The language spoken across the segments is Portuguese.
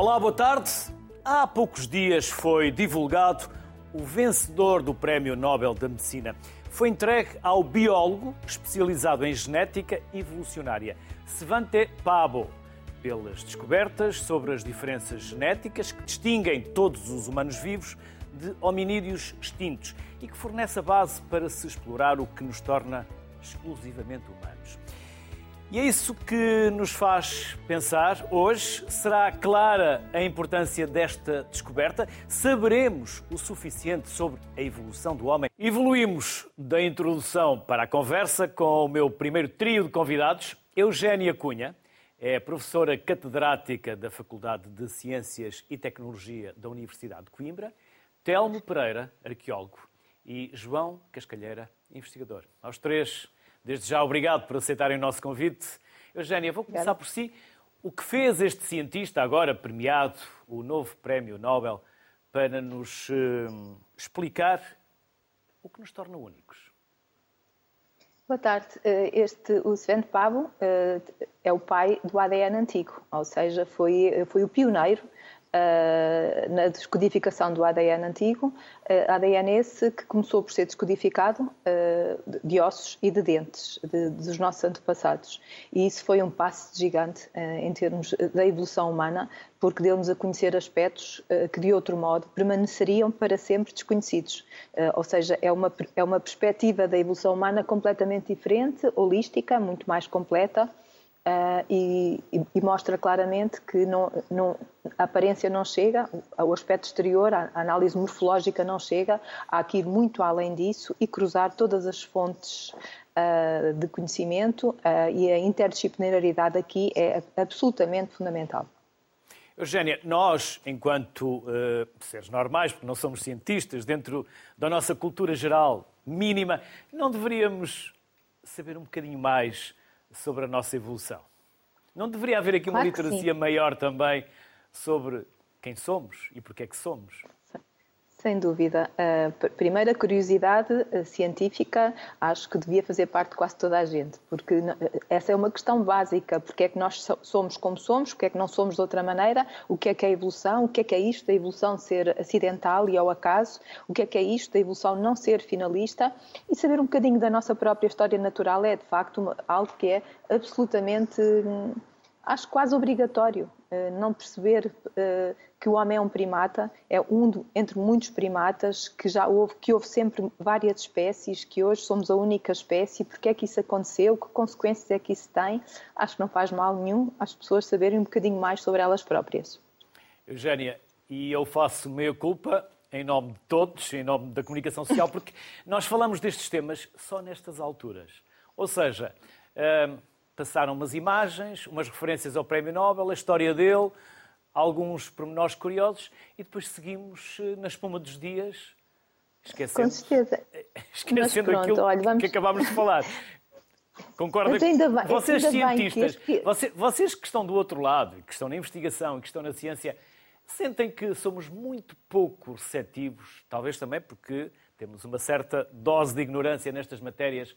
Olá, boa tarde. Há poucos dias foi divulgado o vencedor do Prémio Nobel da Medicina. Foi entregue ao biólogo especializado em genética evolucionária, Svante Pabo, pelas descobertas sobre as diferenças genéticas que distinguem todos os humanos vivos de hominídeos extintos e que fornece a base para se explorar o que nos torna exclusivamente humanos. E é isso que nos faz pensar hoje. Será clara a importância desta descoberta? Saberemos o suficiente sobre a evolução do homem? Evoluímos da introdução para a conversa com o meu primeiro trio de convidados, Eugénia Cunha. É professora catedrática da Faculdade de Ciências e Tecnologia da Universidade de Coimbra. Telmo Pereira, arqueólogo. E João Cascalheira, investigador. Aos três, Desde já, obrigado por aceitarem o nosso convite. Eugénia, vou começar por si. O que fez este cientista, agora premiado, o novo Prémio Nobel, para nos uh, explicar o que nos torna únicos? Boa tarde. Eh, este, o Sven Pavo eh, é o pai do ADN antigo, ou seja, foi, foi o pioneiro uh, na descodificação do ADN antigo, uh, ADN esse que começou por ser descodificado uh, de ossos e de dentes de, dos nossos antepassados. E isso foi um passo gigante em termos da evolução humana, porque deu-nos a conhecer aspectos que de outro modo permaneceriam para sempre desconhecidos. Ou seja, é uma, é uma perspectiva da evolução humana completamente diferente, holística, muito mais completa Uh, e, e, mostra claramente que não, não, a aparência não chega, o aspecto exterior, a análise morfológica não chega, há que ir muito além disso e cruzar todas as fontes uh, de conhecimento uh, e a interdisciplinaridade aqui é absolutamente fundamental. Eugénia, nós, enquanto seres normais, porque não somos cientistas, dentro da nossa cultura geral mínima, não deveríamos saber um bocadinho mais sobre a nossa evolução. Não deveria haver aqui uma claro literacia maior também sobre quem somos e porque é que somos? Sem dúvida. A primeira curiosidade eh, científica acho que devia fazer parte de quase toda a gente, porque essa é uma questão básica. Porque é que nós somos como somos, porque é que não somos de outra maneira, o que é que é a evolução, o que é que é isto da evolução ser acidental e ao acaso, o que é que é isto da evolução não ser finalista e saber um bocadinho da nossa própria história natural é de facto algo que é absolutamente hum, acho quase obrigatório eh, não perceber eh, que o homem é um primata, é um entre muitos primatas, que já houve, que houve sempre várias espécies, que hoje somos a única espécie, porque é que isso aconteceu, que consequências é que isso tem, acho que não faz mal nenhum as pessoas saberem um bocadinho mais sobre elas próprias. Eugénia, e eu faço meia culpa em nome de todos, em nome da comunicação social, porque nós falamos destes temas só nestas alturas. Ou seja, uh, passaram umas imagens, umas referências ao Prémio Nobel, a história dele, alguns pormenores curiosos e depois seguimos eh, na espuma dos dias, esquecendo, Com certeza. esquecendo pronto, aquilo olha, vamos... que acabámos de falar. Concorda? Ainda bem, vocês cientistas, que... vocês, vocês que estão do outro lado, que estão na investigação, que estão na ciência, sentem que somos muito pouco receptivos, talvez também porque temos uma certa dose de ignorância nestas matérias,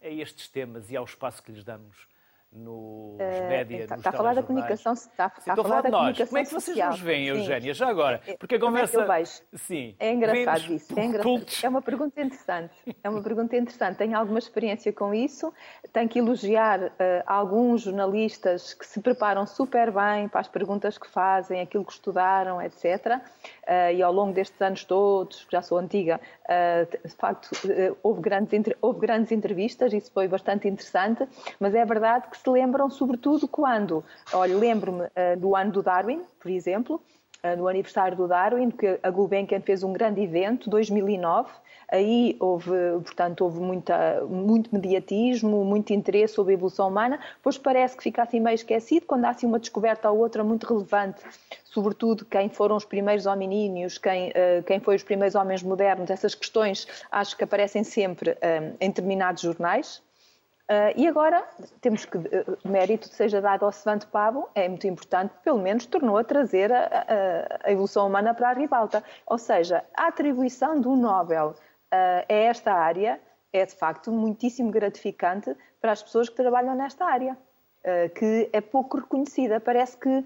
a estes temas e ao espaço que lhes damos nos uh, média, está, nos está a falar da comunicação, está, está a falar da nós. Como é que vocês social. nos veem, Eugénia, já agora? É, Porque a conversa... É Sim. É engraçado isso. É, engraçado. é uma pergunta interessante. É uma pergunta interessante. Tenho alguma experiência com isso. Tenho que elogiar uh, alguns jornalistas que se preparam super bem para as perguntas que fazem, aquilo que estudaram, etc. Uh, e ao longo destes anos todos, já sou antiga, uh, de facto, houve, grandes, houve grandes entrevistas, isso foi bastante interessante, mas é verdade que se lembram, sobretudo, quando. Olha, lembro-me uh, do ano do Darwin, por exemplo, uh, no aniversário do Darwin, que a Gulbenkian fez um grande evento, 2009. Aí houve, portanto, houve muita, muito mediatismo, muito interesse sobre a evolução humana, pois parece que fica assim meio esquecido quando há assim uma descoberta ou outra muito relevante, sobretudo quem foram os primeiros hominíneos, quem, uh, quem foi os primeiros homens modernos, essas questões acho que aparecem sempre em determinados jornais. Uh, e agora temos que, mérito seja dado ao Svante Pavo, é muito importante, pelo menos tornou a trazer a, a, a evolução humana para a ribalta. Ou seja, a atribuição do Nobel uh, a esta área é de facto muitíssimo gratificante para as pessoas que trabalham nesta área, que é pouco reconhecida. Parece que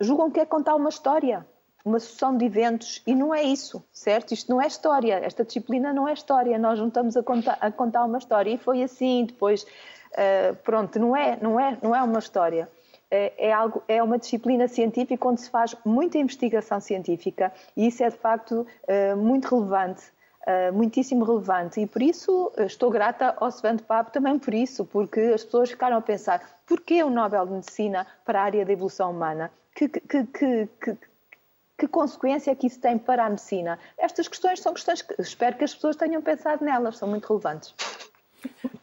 julgam que é contar uma história, uma sucessão de eventos, e não é isso, certo? Isto não é história, esta disciplina não é história, nós não estamos a contar, a contar uma história, e foi assim, depois, uh, pronto, não é, não, é, não é uma história. É, é, algo, é uma disciplina científica onde se faz muita investigação científica e isso é de facto uh, muito relevante Uh, muitíssimo relevante e por isso estou grata ao Svante Papo também por isso, porque as pessoas ficaram a pensar porquê o Nobel de Medicina para a área da evolução humana? Que, que, que, que, que consequência é que isso tem para a medicina? Estas questões são questões que espero que as pessoas tenham pensado nelas, são muito relevantes.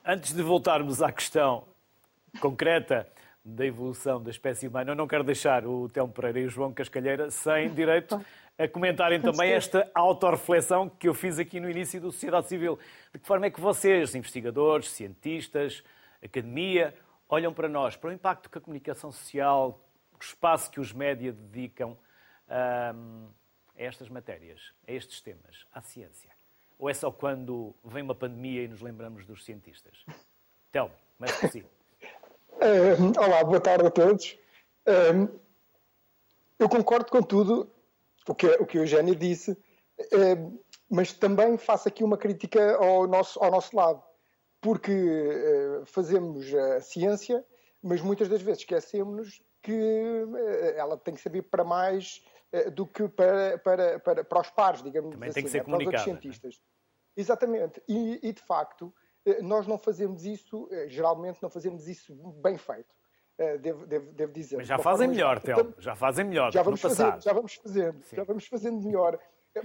Antes de voltarmos à questão concreta da evolução da espécie humana, eu não quero deixar o Telmo Pereira e o João Cascalheira sem direito a comentarem também esta autorreflexão que eu fiz aqui no início do Sociedade Civil. De que forma é que vocês, investigadores, cientistas, academia, olham para nós, para o impacto que a comunicação social, o espaço que os média dedicam hum, a estas matérias, a estes temas, à ciência? Ou é só quando vem uma pandemia e nos lembramos dos cientistas? Telmo, começa por si. Uh, olá, boa tarde a todos. Uh, eu concordo com tudo o que, o que o Eugénio disse, uh, mas também faço aqui uma crítica ao nosso, ao nosso lado, porque fazemos a ciência, mas muitas das vezes esquecemos que ela tem que servir para mais do que para, para, para, para os pares, digamos também assim, tem que ser né, para os outros né? cientistas. Exatamente, e, e de facto nós não fazemos isso, eh, geralmente não fazemos isso bem feito. Eh, devo, devo, devo dizer. Mas já fazem melhor, Telmo. Já fazem melhor. Já vamos fazendo, já vamos fazendo, já vamos fazendo melhor.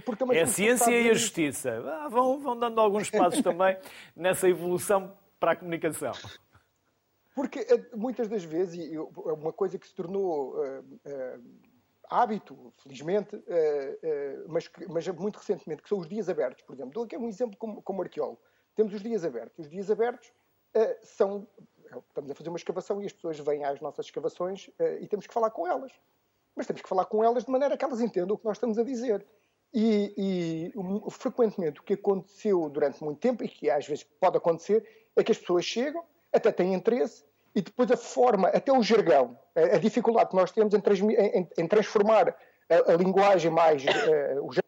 Porque é a ciência e a justiça. Ah, vão, vão dando alguns passos também nessa evolução para a comunicação. Porque muitas das vezes, e uma coisa que se tornou uh, uh, hábito, felizmente, uh, mas, mas muito recentemente, que são os dias abertos, por exemplo. Dou aqui um exemplo como, como arqueólogo. Temos os dias abertos. Os dias abertos uh, são. Estamos a fazer uma escavação e as pessoas vêm às nossas escavações uh, e temos que falar com elas. Mas temos que falar com elas de maneira que elas entendam o que nós estamos a dizer. E, e um, frequentemente o que aconteceu durante muito tempo, e que às vezes pode acontecer, é que as pessoas chegam, até têm interesse, e depois a forma, até o jargão, a, a dificuldade que nós temos em, em, em transformar a, a, linguagem mais. Uh,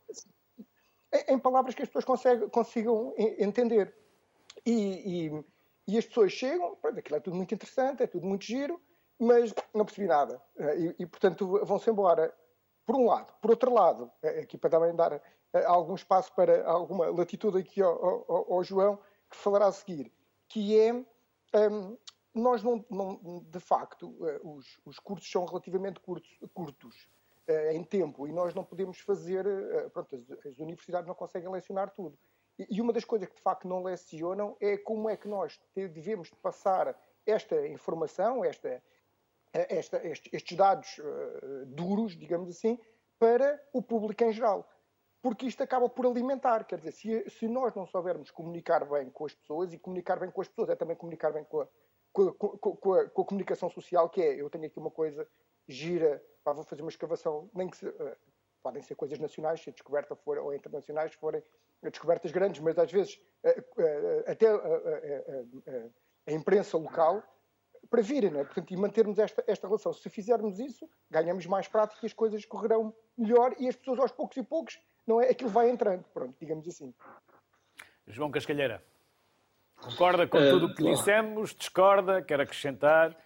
em palavras que as pessoas conseguem, consigam entender. E, e, e, as pessoas chegam, aquilo é tudo muito interessante, é tudo muito giro, mas não percebi nada. E, e portanto, vão-se embora. Por um lado. Por outro lado, aqui para também dar eh, algum espaço para alguma latitude aqui ao, ao, ao João, que falará a seguir, que é. Um, nós não, não, de facto, eh, os, os cursos são relativamente curtos, curtos em tempo e nós não podemos fazer, uh, pronto, as, as, universidades não conseguem lecionar tudo. E, e, uma das coisas que de facto não lecionam é como é que nós devemos passar esta informação, esta, esta, estes, estes dados uh, duros, digamos assim, para o público em geral. Porque isto acaba por alimentar, quer dizer, se, se nós não soubermos comunicar bem com as pessoas, e comunicar bem com as pessoas é também comunicar bem com a, com a, com a, com a comunicação social, que é, eu tenho aqui uma coisa gira pá, vou fazer uma escavação, nem que se, uh, podem ser coisas nacionais, se a descoberta for, ou internacionais, se forem descobertas grandes, mas às vezes uh, uh, até a imprensa local, para virem, não é? Portanto, e mantermos esta, esta relação. Se fizermos isso, ganhamos mais prática e as coisas correrão melhor e as pessoas aos poucos e poucos, não é? Aquilo vai entrando, pronto, digamos assim. João Cascalheira, concorda com tudo o que dissemos? Discorda? Quer acrescentar?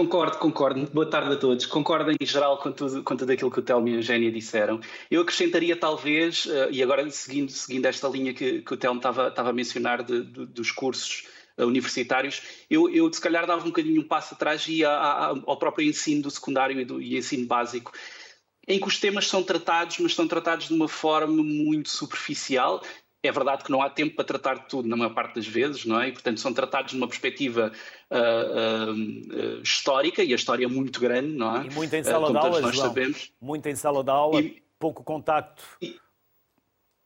Concordo, concordo. Boa tarde a todos. Concordo em geral com tudo, com tudo aquilo que o Telmo e a Eugénia disseram. Eu acrescentaria talvez, uh, e agora seguindo, seguindo esta linha que, que o Telmo estava, estava a mencionar de, de, dos cursos uh, universitários, eu, eu se calhar dava um bocadinho um passo atrás e ia ao próprio ensino do secundário e do e ensino básico em que os temas são tratados, mas são tratados de uma forma muito superficial é verdade que não há tempo para tratar de tudo na maior parte das vezes, não é? E, portanto, são tratados numa perspectiva uh, uh, uh, histórica e a história é muito grande, não é? E muito em sala de aula, nós João. sabemos. Muito em sala de aula, e, pouco contacto. E,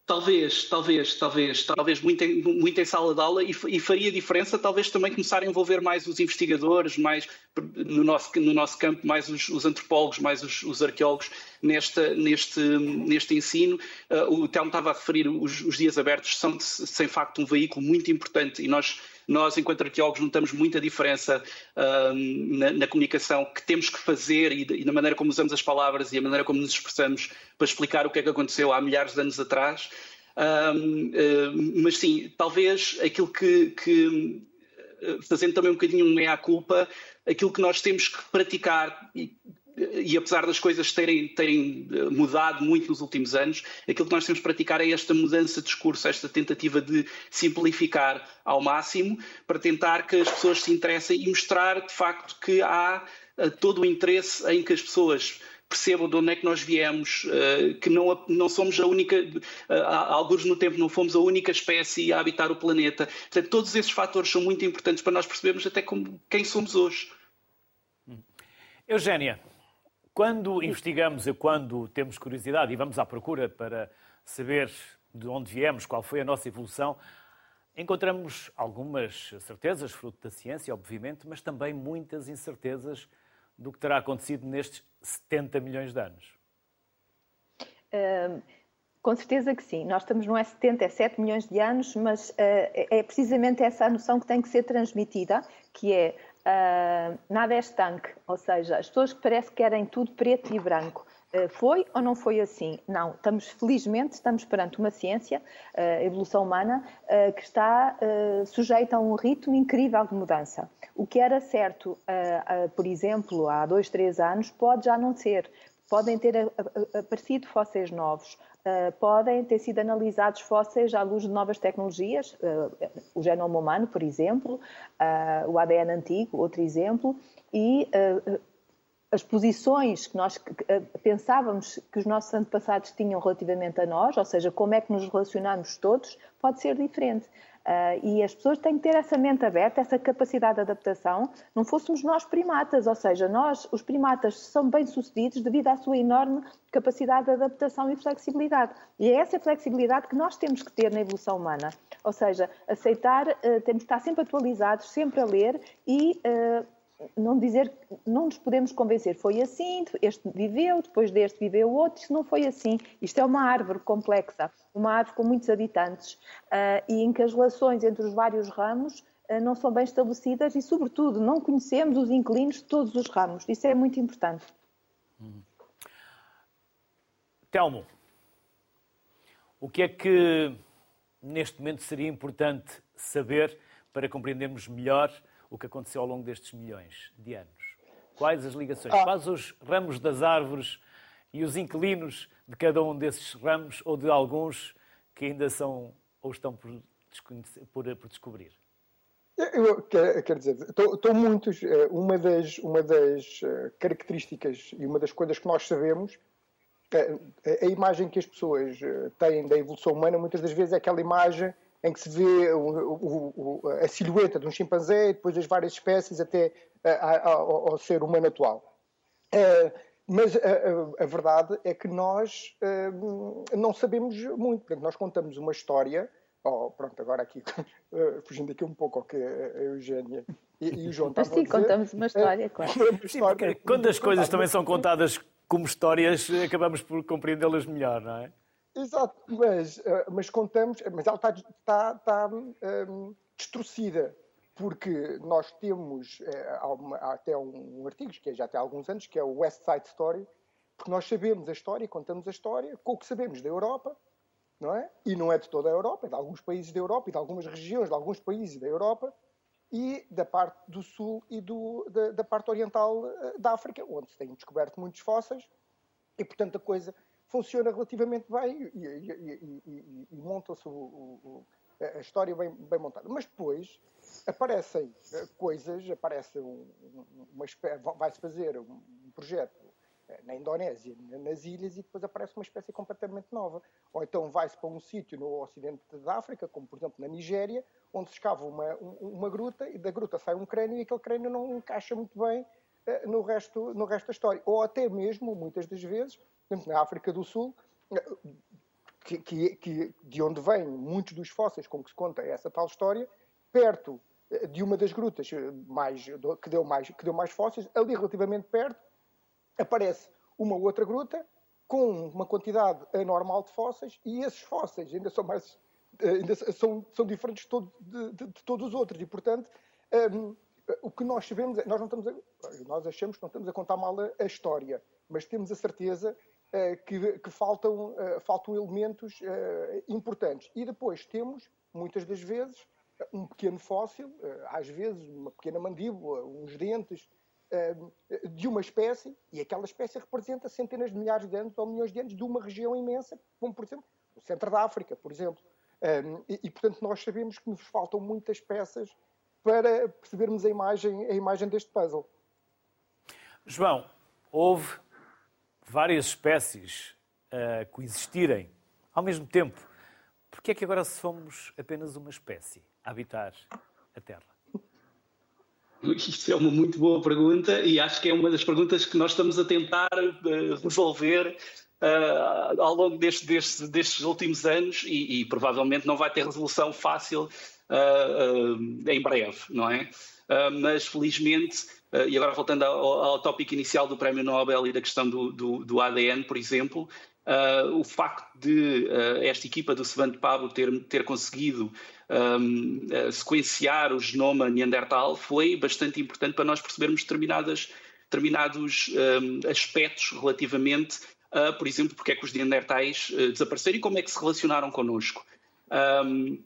Talvez, talvez, talvez, talvez muito em, muito em sala de aula e, e, faria diferença talvez também começar a envolver mais os investigadores, mais no nosso, no nosso campo, mais os, os antropólogos, mais os, os, arqueólogos nesta, neste, neste ensino. Uh, o Telmo estava a referir os, os dias abertos, são sem facto um veículo muito importante e nós nós, enquanto arqueólogos, notamos muita diferença na, na, comunicação que temos que fazer e, e, na maneira como usamos as palavras e a maneira como nos expressamos para explicar o que é que aconteceu há milhares de anos atrás. mas sim, talvez aquilo que, que fazendo também um bocadinho um meia-culpa, aquilo que nós temos que praticar e, e apesar das coisas terem, terem eh, mudado muito nos últimos anos, aquilo que nós temos que praticar é esta mudança de discurso, esta tentativa de simplificar ao máximo para tentar que as pessoas se interessem e mostrar de facto que há eh, todo o interesse em que as pessoas percebam de onde é que nós viemos, eh, que não, não somos a única, alguns no tempo não fomos a única espécie a habitar o planeta. Portanto, todos esses fatores são muito importantes para nós percebermos até como, quem somos hoje. Eugénia, quando investigamos e quando temos curiosidade e vamos à procura para saber de onde viemos, qual foi a nossa evolução, encontramos algumas certezas, fruto da ciência, obviamente, mas também muitas incertezas do que terá acontecido nestes 70 milhões de anos. Com certeza que sim. Nós estamos não é 70, é 7 milhões de anos, mas uh, é precisamente essa a noção que tem que ser transmitida, que é uh, nada é estanque, ou seja, as pessoas que parece que querem tudo preto e branco. Uh, foi ou não foi assim? Não, estamos felizmente estamos perante uma ciência, a uh, evolução humana, que está sujeita a um ritmo incrível de mudança. O que era certo, por exemplo, há dois, três anos, pode já não ser. Podem ter aparecido fósseis novos, Uh, podem ter sido analisados fósseis à luz de novas tecnologias, uh, o genoma humano, por exemplo, uh, o ADN antigo, outro exemplo, e as posições que nós pensávamos que os nossos antepassados tinham relativamente a nós, ou seja, como é que nos relacionamos todos, pode ser diferente. Uh, e as pessoas têm que ter essa mente aberta, essa capacidade de adaptação. Não fôssemos nós primatas, ou seja, nós, os primatas, são bem-sucedidos devido à sua enorme capacidade de adaptação e flexibilidade. E é essa flexibilidade que nós temos que ter na evolução humana. Ou seja, aceitar, uh, temos que estar sempre atualizados, sempre a ler e uh, não dizer, não nos podemos convencer, foi assim, este viveu, depois deste viveu outro, isto não foi assim. Isto é uma árvore complexa, uma árvore com muitos habitantes uh, e em que as relações entre os vários ramos uh, não são bem estabelecidas e, sobretudo, não conhecemos os inquilinos de todos os ramos. Isso é muito importante. Hum. Telmo, o que é que neste momento seria importante saber para compreendermos melhor o que aconteceu ao longo destes milhões de anos? Quais as ligações? Ah. Quais os ramos das árvores e os inquilinos de cada um desses ramos ou de alguns que ainda são ou estão por, por, por descobrir? Eu, quero dizer, estão muitos. Eh, uma das, uma das eh, características e uma das coisas que nós sabemos, eh, a imagem que as pessoas têm da evolução humana, muitas das vezes é aquela imagem em que se vê o, o, a silhueta de um chimpanzé e depois as várias espécies até ao, ao ser humano atual. Uh, mas a, a, a, verdade é que nós uh, não sabemos muito. Portanto, nós contamos uma história. Oh, pronto, agora aqui, uh, fugindo aqui um pouco ao que a Eugénia e, e o João Mas sim, contamos uma história, claro. Sim, quando as coisas também são contadas como histórias, acabamos por compreendê-las melhor, não é? Exato, mas, eh, mas contamos, mas ela está, está, está um, destruída, porque nós temos é, até um, artigo, que é já tem alguns anos, que é o West Side Story, porque nós sabemos a história, contamos a história com o que sabemos da Europa, não é? E não é de toda a Europa, é de alguns países da Europa e de algumas regiões de alguns países da Europa e da parte do sul e do, da, da parte oriental eh, da África, onde se têm descoberto muitos fósseis e, portanto, a coisa funciona relativamente bem e, e, e, e monta-se a história bem, bem, montada. Mas depois aparecem eh, coisas, aparece um, uma vai-se fazer um projeto eh, na Indonésia, nas ilhas, e depois aparece uma espécie completamente nova. Ou então vai-se para um sítio no ocidente da África, como por exemplo na Nigéria, onde se escava uma, uma gruta e da gruta sai um crânio e aquele crânio não encaixa muito bem eh, no resto, no resto da história. Ou até mesmo, muitas das vezes, na África do Sul, que, que, que, de onde vêm muitos dos fósseis com que se conta essa tal história, perto eh, de uma das grutas eh, mais, que, deu mais, que deu mais fósseis, ali relativamente perto, aparece uma outra gruta com uma quantidade anormal de fósseis e esses fósseis ainda são mais ainda são, são diferentes de, de, de, todos os outros. E portanto um, o que nós sabemos é, nós não estamos a, nós achamos que não estamos a contar mal a, a história mas temos a certeza que, que, faltam uh, faltam elementos uh, importantes e depois temos muitas das vezes um pequeno fóssil às vezes uma pequena mandíbula uns dentes de uma espécie, e aquela espécie representa centenas de milhares de anos ou milhões de anos de uma região imensa, como por exemplo o centro da África, por exemplo. E, e portanto nós sabemos que nos faltam muitas peças para percebermos a imagem, a imagem deste puzzle. João, houve várias espécies a coexistirem ao mesmo tempo. Por que é que agora somos apenas uma espécie a habitar a Terra? Isso é uma muito boa pergunta e acho que é uma das perguntas que nós estamos a tentar uh, resolver uh, ao longo deste, deste, destes últimos anos e, e, provavelmente não vai ter resolução fácil uh, em breve, não é? Mas felizmente, e agora voltando ao, ao tópico inicial do Prémio Nobel e da questão do, do, do ADN, por exemplo, Uh, o facto de uh, esta equipa do Savant Pablo ter, ter conseguido um, uh, sequenciar o genoma Neandertal foi bastante importante para nós percebermos determinadas, determinados um, aspectos relativamente a, por exemplo, porque é que os Neandertais desapareceram e como é que se relacionaram connosco. Um,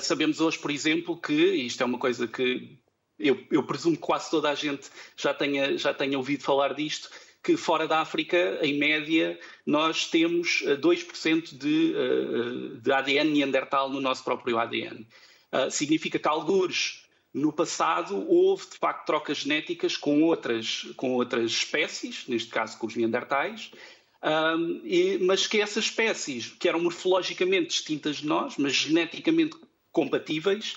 sabemos hoje, por exemplo, que, isto é uma coisa que eu, eu presumo que quase toda a gente já tenha, já tenha ouvido falar disto, que fora da África, em média, nós temos 2% eh, de, eh, de ADN neandertal no nosso próprio ADN. Uh, significa que algures no passado houve de facto trocas genéticas com outras, com outras espécies, neste caso com os neandertais, um, e, mas que essas espécies, que eram morfologicamente distintas de nós, mas geneticamente compatíveis,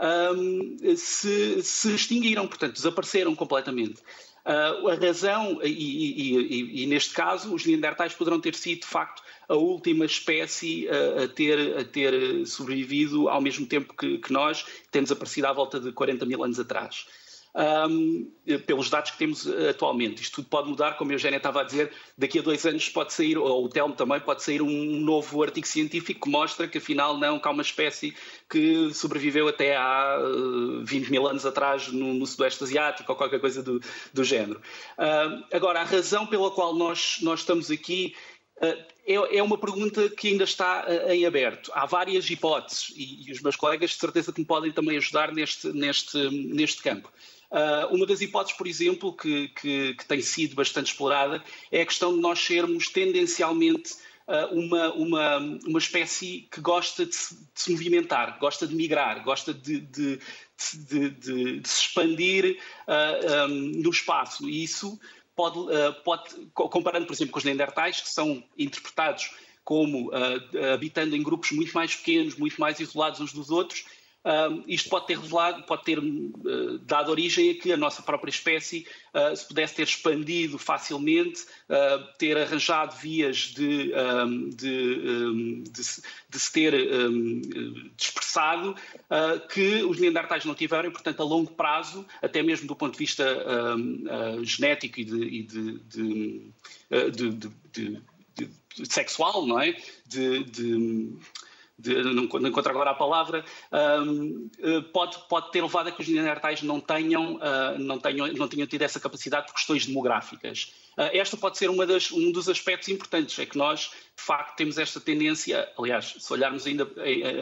um, se, se extinguiram, portanto, desapareceram completamente. Uh, a razão, e, e, e, e, neste caso, os Neandertais poderão ter sido, de facto, a última espécie a, ter, a ter sobrevivido ao mesmo tempo que, que nós, temos aparecido à volta de 40 mil anos atrás um, pelos dados que temos atualmente. Isto tudo pode mudar, como a Eugénia estava a dizer, daqui a dois anos pode sair, ou o Telmo também, pode sair um novo artigo científico que mostra que afinal não, que há uma espécie que sobreviveu até há 20 mil anos atrás no, no Sudoeste Asiático ou qualquer coisa do, do género. Agora, a razão pela qual nós, nós estamos aqui Uh, é, uma pergunta que ainda está em aberto. Há várias hipóteses e, os meus colegas de certeza que me podem também ajudar neste, neste, neste campo. Uh, uma das hipóteses, por exemplo, que, que, que, tem sido bastante explorada é a questão de nós sermos tendencialmente uh, uma, uma, uma espécie que gosta de se, de se movimentar, gosta de migrar, gosta de, de, de, se expandir uh, ah, um, no espaço. E isso pode, pode, comparando, por exemplo, com os Neandertais, que são interpretados como habitando em grupos muito mais pequenos, muito mais isolados uns dos outros, Uh, isto pode ter revelado, pode ter uh, dado origem a que a nossa própria espécie uh, se pudesse ter expandido facilmente, ter arranjado vias de, um, de, um, de, de, se ter um, dispersado, que os neandertais não tiveram, e, portanto, a longo prazo, até mesmo do ponto de vista genético e de, de sexual, não é? de, de, não, não encontro agora a palavra, um, eh, pode, pode ter levado a que os neandertais não tenham, uh, não, tenham, não tenham tido essa capacidade por questões demográficas. Uh, esta pode ser uma das, um dos aspectos importantes, é que nós, de facto, temos esta tendência, aliás, se olharmos ainda,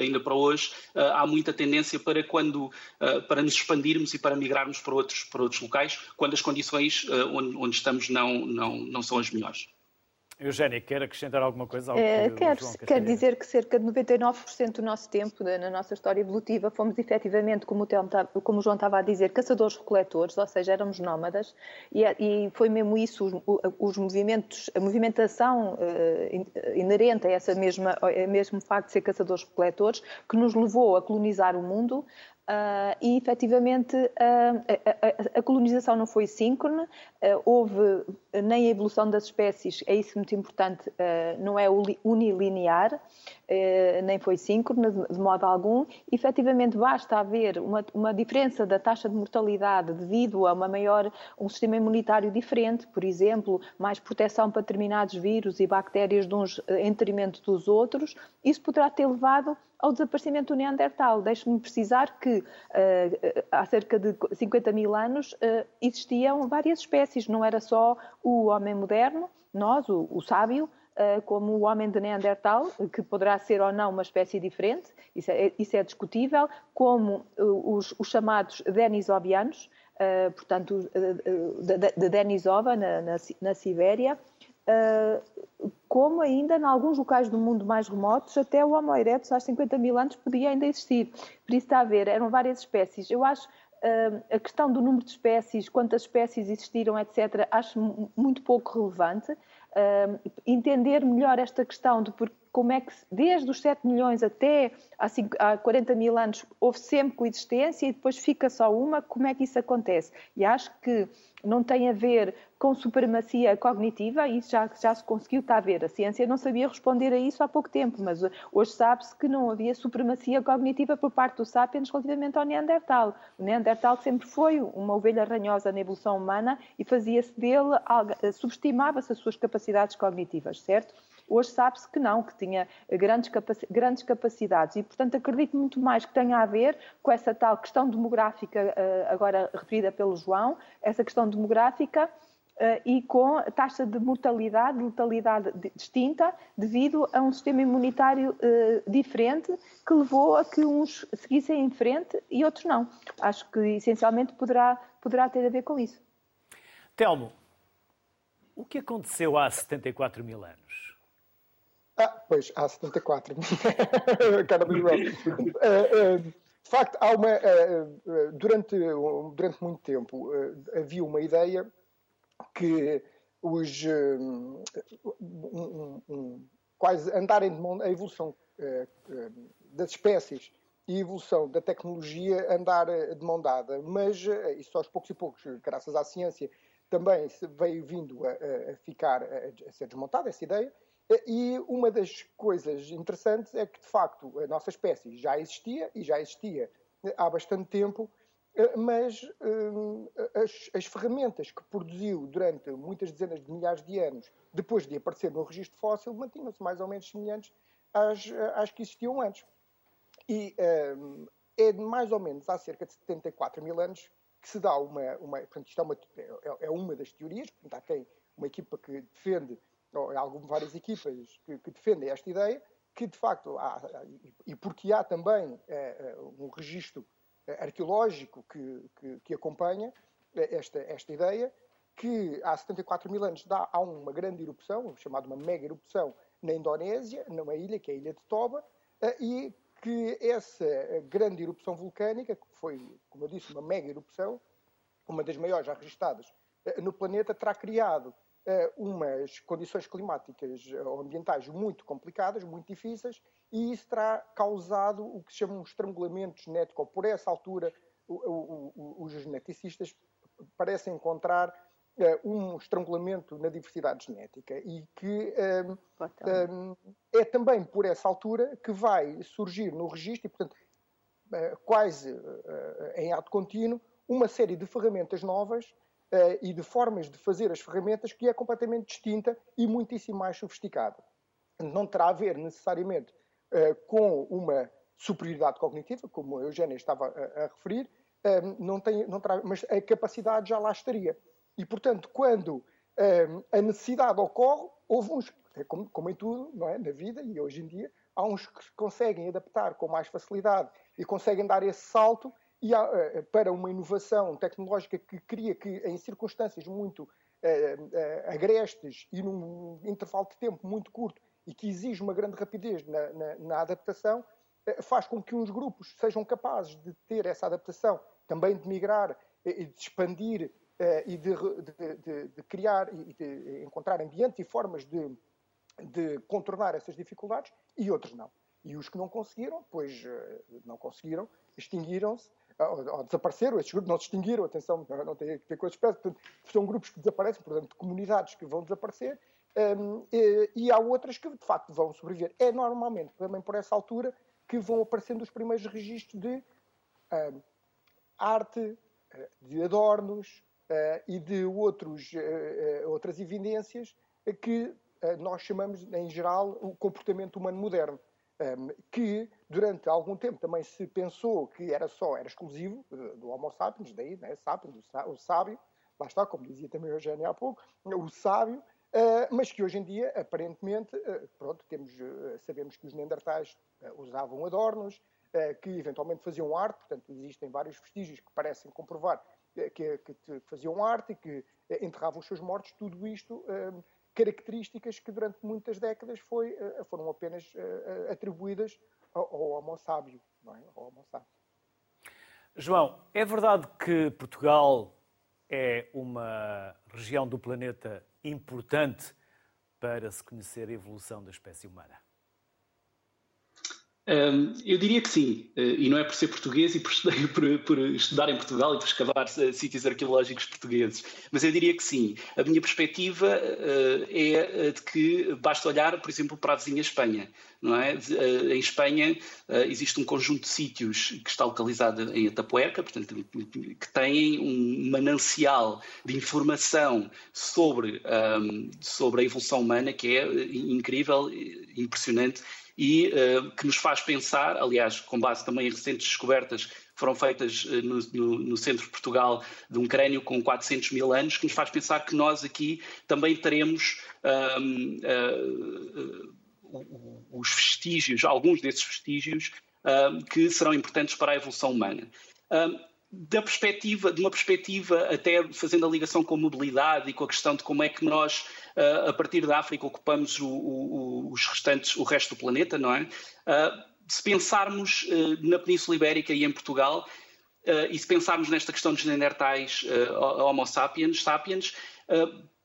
ainda para hoje, uh, há muita tendência para quando, para nos expandirmos e para migrarmos para outros, para outros locais, quando as condições onde, onde estamos não, não, não são as melhores. Eugénia, quer acrescentar alguma coisa? É, que quero, quero dizer que cerca de 99% do nosso tempo, na nossa história evolutiva, fomos efetivamente, como o, Telmo, como o João estava a dizer, caçadores-recoletores, ou seja, éramos nómadas, e, é, e foi mesmo isso, os, os, movimentos, a movimentação uh, inerente a esse mesmo facto de ser caçadores-recoletores, que nos levou a colonizar o mundo, Uh, e efetivamente uh, a, a, a, colonização não foi síncrona, uh, houve nem a evolução das espécies, é isso muito importante, não é unilinear, nem foi síncrona de, de, modo algum. E, efetivamente basta haver uma, uma, diferença da taxa de mortalidade devido a uma maior, um sistema imunitário diferente, por exemplo, mais proteção para determinados vírus e bactérias de uns em detrimento dos outros, isso poderá ter levado ao desaparecimento do Neandertal. Deixe-me precisar que uh, há cerca de 50 mil anos uh, existiam várias espécies, não era só o homem moderno, nós, o, o sábio, como o homem de Neandertal, que poderá ser ou não uma espécie diferente, isso é, isso é discutível, como os, os, chamados denisovianos, portanto, de Denisova, na, na, na Sibéria, como ainda em alguns locais do mundo mais remotos, até o Homo erectus há 50 mil anos podia ainda existir. Por isso está a ver, eram várias espécies. Eu acho a questão do número de espécies, quantas espécies existiram, etc., acho muito pouco relevante. entender melhor esta questão de porque como é que desde os 7 milhões até há 40 mil anos houve sempre coexistência e depois fica só uma, como é que isso acontece? E acho que não tem a ver com supremacia cognitiva, isso já, já se conseguiu, está a ver. A ciência não sabia responder a isso há pouco tempo, mas hoje sabe-se que não havia supremacia cognitiva por parte do sapiens relativamente ao Neandertal. O Neandertal sempre foi uma ovelha ranhosa na evolução humana e fazia-se dele, subestimava-se as suas capacidades cognitivas, certo? Hoje sabe-se que não, que tinha grandes, capaci grandes capacidades e, portanto, acredito muito mais que tenha a ver com essa tal questão demográfica, eh, agora referida pelo João, essa questão demográfica Uh, e com taxa de mortalidade, de letalidade distinta, devido a um sistema imunitário uh, diferente, que levou a que uns seguissem em frente e outros não. Acho que essencialmente poderá, poderá ter a ver com isso. Telmo, o que aconteceu há 74 mil anos? Ah, pois, há 74. Cara do de facto, há uma, uh, durante, durante muito tempo havia uma ideia que os um, um, quase andarem de mão, a evolução das espécies e a evolução da tecnologia andar de mão dada, mas isso aos poucos e poucos, graças à ciência, também veio vindo a, a ficar a, a ser desmontada essa ideia e uma das coisas interessantes é que, de facto, a nossa espécie já existia e já existia há bastante tempo, eh, mas eh, as, as, ferramentas que produziu durante muitas dezenas de milhares de anos, depois de aparecer no registro fóssil, mantinham-se mais ou menos semelhantes às, às que existiam antes. E um, eh, é mais ou menos há cerca de 74 mil anos que se dá uma. uma portanto, isto é uma, é, é uma das teorias, portanto, há quem, uma equipa que defende ou algumas, várias equipas que, que, defendem esta ideia, que de facto há, e porque há também é, um registro eh, arqueológico que, que, que acompanha esta, esta ideia, que há 74 mil anos dá, há uma grande erupção, chamada uma mega erupção, na Indonésia, numa ilha, que é a ilha de Toba, e que essa grande erupção vulcânica, que foi, como eu disse, uma mega erupção, uma das maiores já registadas no planeta, terá criado umas condições climáticas ou ambientais muito complicadas, muito difíceis, e isso terá causado o que se chama um estrangulamento genético. Por essa altura, o, o, o, os geneticistas parecem encontrar uh, um estrangulamento na diversidade genética e que um, um, é também por essa altura que vai surgir no registro, e portanto, uh, quase em ato contínuo, uma série de ferramentas novas uh, e de formas de fazer as ferramentas que é completamente distinta e muitíssimo mais sofisticada. Não terá a ver necessariamente uh, com uma superioridade cognitiva, como a Eugénia estava a, a referir, um, não tem, não terá, mas a capacidade já lá estaria. E, portanto, quando a necessidade ocorre, houve uns, como, como em tudo, não é? na vida e hoje em dia, há uns que conseguem adaptar com mais facilidade e conseguem dar esse salto e há, eh, para uma inovação tecnológica que cria que, em circunstâncias muito eh, eh, agrestes e num intervalo de tempo muito curto e que exige uma grande rapidez na, na, na adaptação, faz com que uns grupos sejam capazes de ter essa adaptação, também de migrar e de expandir e de, de, de, de, criar e de encontrar ambientes e formas de contornar essas dificuldades, e outros não. E os que não conseguiram, pois não conseguiram, extinguiram-se ou, ou desapareceram, estes grupos não se extinguiram, atenção, não tem a ver com as espécies, portanto, são grupos que desaparecem, portanto, comunidades que vão desaparecer, um, e, e, há outras que de facto vão sobreviver. É normalmente também por essa altura que vão aparecendo os primeiros registros de um, arte, eh, de adornos uh, e de outros, uh, outras evidências que uh, nós chamamos, em geral, o comportamento humano moderno que durante algum tempo. Também se pensou que era só, era exclusivo do Homo sapiens, daí, né, sapiens, o sábio, lá está, como dizia também o Eugênio há pouco, o sábio, mas que hoje em dia, aparentemente, pronto, temos, sabemos que os neandertais usavam adornos, que eventualmente faziam arte, portanto, existem vários vestígios que parecem comprovar que, que faziam arte e que enterravam os seus mortos, tudo isto características que durante muitas décadas foi, eh, foram apenas eh, eh, atribuídas ao, Homo sábio, não é? Homo sábio. João, é verdade que Portugal é uma região do planeta importante para se conhecer a evolução da espécie humana? Um, eu diria que sim, uh, e não é por ser português e por, por, por, estudar em Portugal e por escavar uh, sítios arqueológicos portugueses, mas eu diria que sim. A minha perspectiva uh, é de que basta olhar, por exemplo, para a vizinha Espanha. Não é? em Espanha existe um conjunto de sítios que está localizado em Atapuerca, portanto, que têm um manancial de informação sobre, um, sobre a evolução humana que é incrível, impressionante e uh, que nos faz pensar, aliás, com base também em recentes descobertas que foram feitas uh, no, no, no, centro de Portugal de um crânio com 400 mil anos, que nos faz pensar que nós aqui também teremos uh, os vestígios, alguns desses vestígios, que serão importantes para a evolução humana. Da perspectiva, de uma perspectiva até fazendo a ligação com a mobilidade e com a questão de como é que nós, uh, a partir da África, ocupamos o, o, os restantes, o resto do planeta, não é? Uh, se pensarmos uh, na Península Ibérica e em Portugal, e se pensarmos nesta questão dos neandertais Homo sapiens, sapiens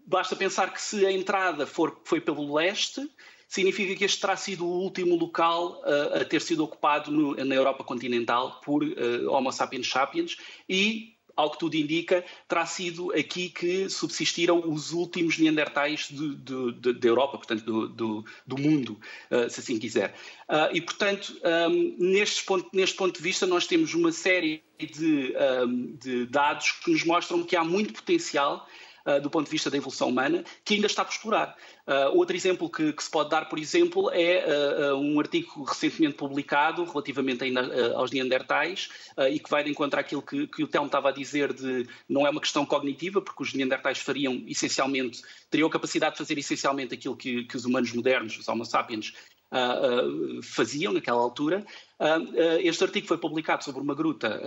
basta pensar que se a entrada for, foi pelo leste, significa que este terá sido o último local uh, a ter sido ocupado no, na Europa continental por uh, Homo sapiens sapiens e ao que tudo indica, terá sido aqui que subsistiram os últimos neandertais da Europa, portanto, do, do, do mundo, uh, se assim quiser. Uh, e, portanto, um, neste, ponto, neste ponto de vista, nós temos uma série de, um, de dados que nos mostram que há muito potencial uh, do ponto de vista da evolução humana, que ainda está por explorar. Uh, outro exemplo que, que, se pode dar, por exemplo, é uh, um artigo recentemente publicado relativamente ainda aos Neandertais e que vai de encontro àquilo que, que o Telmo estava a dizer de não é uma questão cognitiva, porque os Neandertais fariam essencialmente, teriam a capacidade de fazer essencialmente aquilo que, que os humanos modernos, os Homo sapiens, Uh, uh, faziam naquela altura. Uh, este artigo foi publicado sobre uma gruta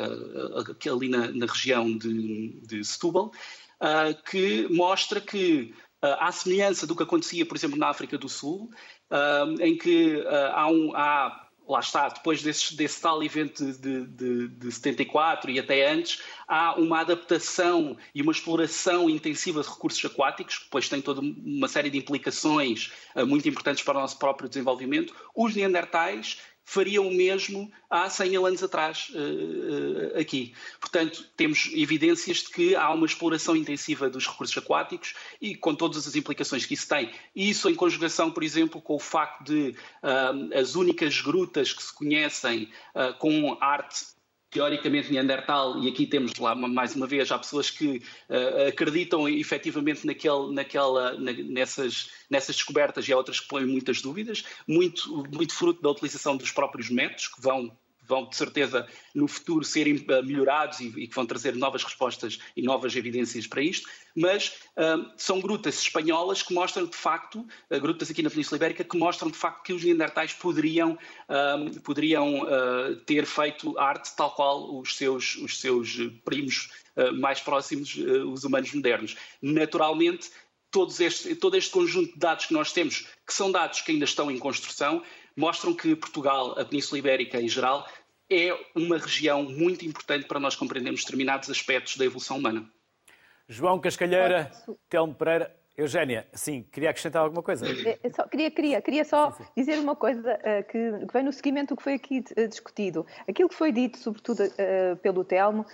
ali na, na região de, de Setúbal uh, que mostra que, uh, à semelhança do que acontecia, por exemplo, na África do Sul, uh, em que há um. Há, lá está, depois desse, desse tal evento de, de, de, 74 e até antes, há uma adaptação e uma exploração intensiva de recursos aquáticos, que depois tem toda uma série de implicações muito importantes para o nosso próprio desenvolvimento. Os neandertais fariam o mesmo há 100 mil anos atrás uh, uh, aqui. Portanto, temos evidências de que há uma exploração intensiva dos recursos aquáticos e com todas as implicações que isso tem. Isso em conjugação, por exemplo, com o facto de uh, as únicas grutas que se conhecem com arte teoricamente Neandertal, e aqui temos lá mais uma vez, há pessoas que uh, acreditam efetivamente naquele, naquela, na, nessas, nessas descobertas e há outras que põem muitas dúvidas, muito, muito fruto da utilização dos próprios métodos que vão vão de certeza no futuro serem eh, melhorados e, e, que vão trazer novas respostas e novas evidências para isto, mas uh, são grutas espanholas que mostram de facto, uh, grutas aqui na Península Ibérica, que mostram de facto que os neandertais poderiam, uh, poderiam ter feito arte tal qual os seus, os seus primos mais próximos, os humanos modernos. Naturalmente, este, todo este conjunto de dados que nós temos, que são dados que ainda estão em construção, mostram que Portugal, a Península Ibérica em geral, é uma região muito importante para nós compreendermos determinados aspectos da evolução humana. João Cascalheira, Telmo Pereira, Eugénia, sim, queria acrescentar alguma coisa? É, só, queria, queria, queria só sim, sim. dizer uma coisa uh, que, que, vem no seguimento do que foi aqui uh, discutido. Aquilo que foi dito, sobretudo uh, pelo Telmo,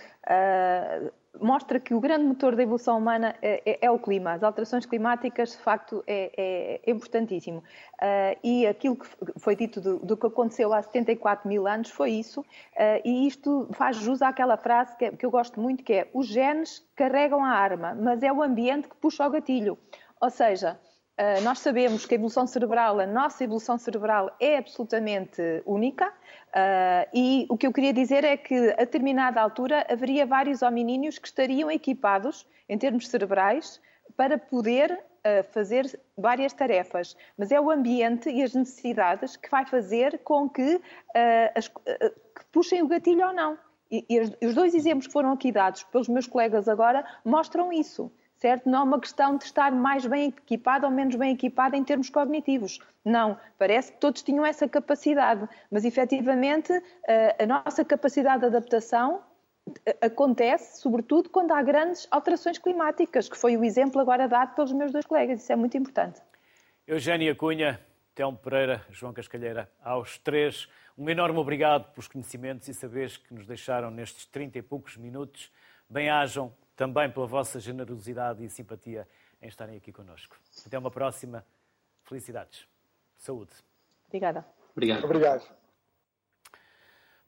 mostra que o grande motor da evolução humana é, é, é, o clima. As alterações climáticas, de facto, é, é importantíssimo. Uh, e aquilo que foi dito do, do, que aconteceu há 74 mil anos foi isso. Uh, e isto faz jus àquela frase que, que eu gosto muito, que é os genes carregam a arma, mas é o ambiente que puxa o gatilho. Ou seja, Uh, nós sabemos que a evolução cerebral, a nossa evolução cerebral é absolutamente única uh, e o que eu queria dizer é que a determinada altura haveria vários hominíneos que estariam equipados em termos cerebrais para poder uh, fazer várias tarefas, mas é o ambiente e as necessidades que vai fazer com que, as, que puxem o gatilho ou não. E, e os dois exemplos que foram aqui dados pelos meus colegas agora mostram isso certo? Não é uma questão de estar mais bem equipado ou menos bem equipado em termos cognitivos. Não, parece que todos tinham essa capacidade, mas efetivamente eh, a nossa capacidade de adaptação eh, acontece, sobretudo, quando há grandes alterações climáticas, que foi o exemplo agora dado pelos meus dois colegas. Isso é muito importante. Eugénia Cunha, Telmo Pereira, João Cascalheira, aos três, um enorme obrigado pelos conhecimentos e saberes que nos deixaram nestes 30 e poucos minutos. Bem-ajam também pela vossa generosidade e simpatia em estarem aqui connosco. Até uma próxima. Felicidades. Saúde. Obrigada. Obrigado. Obrigado.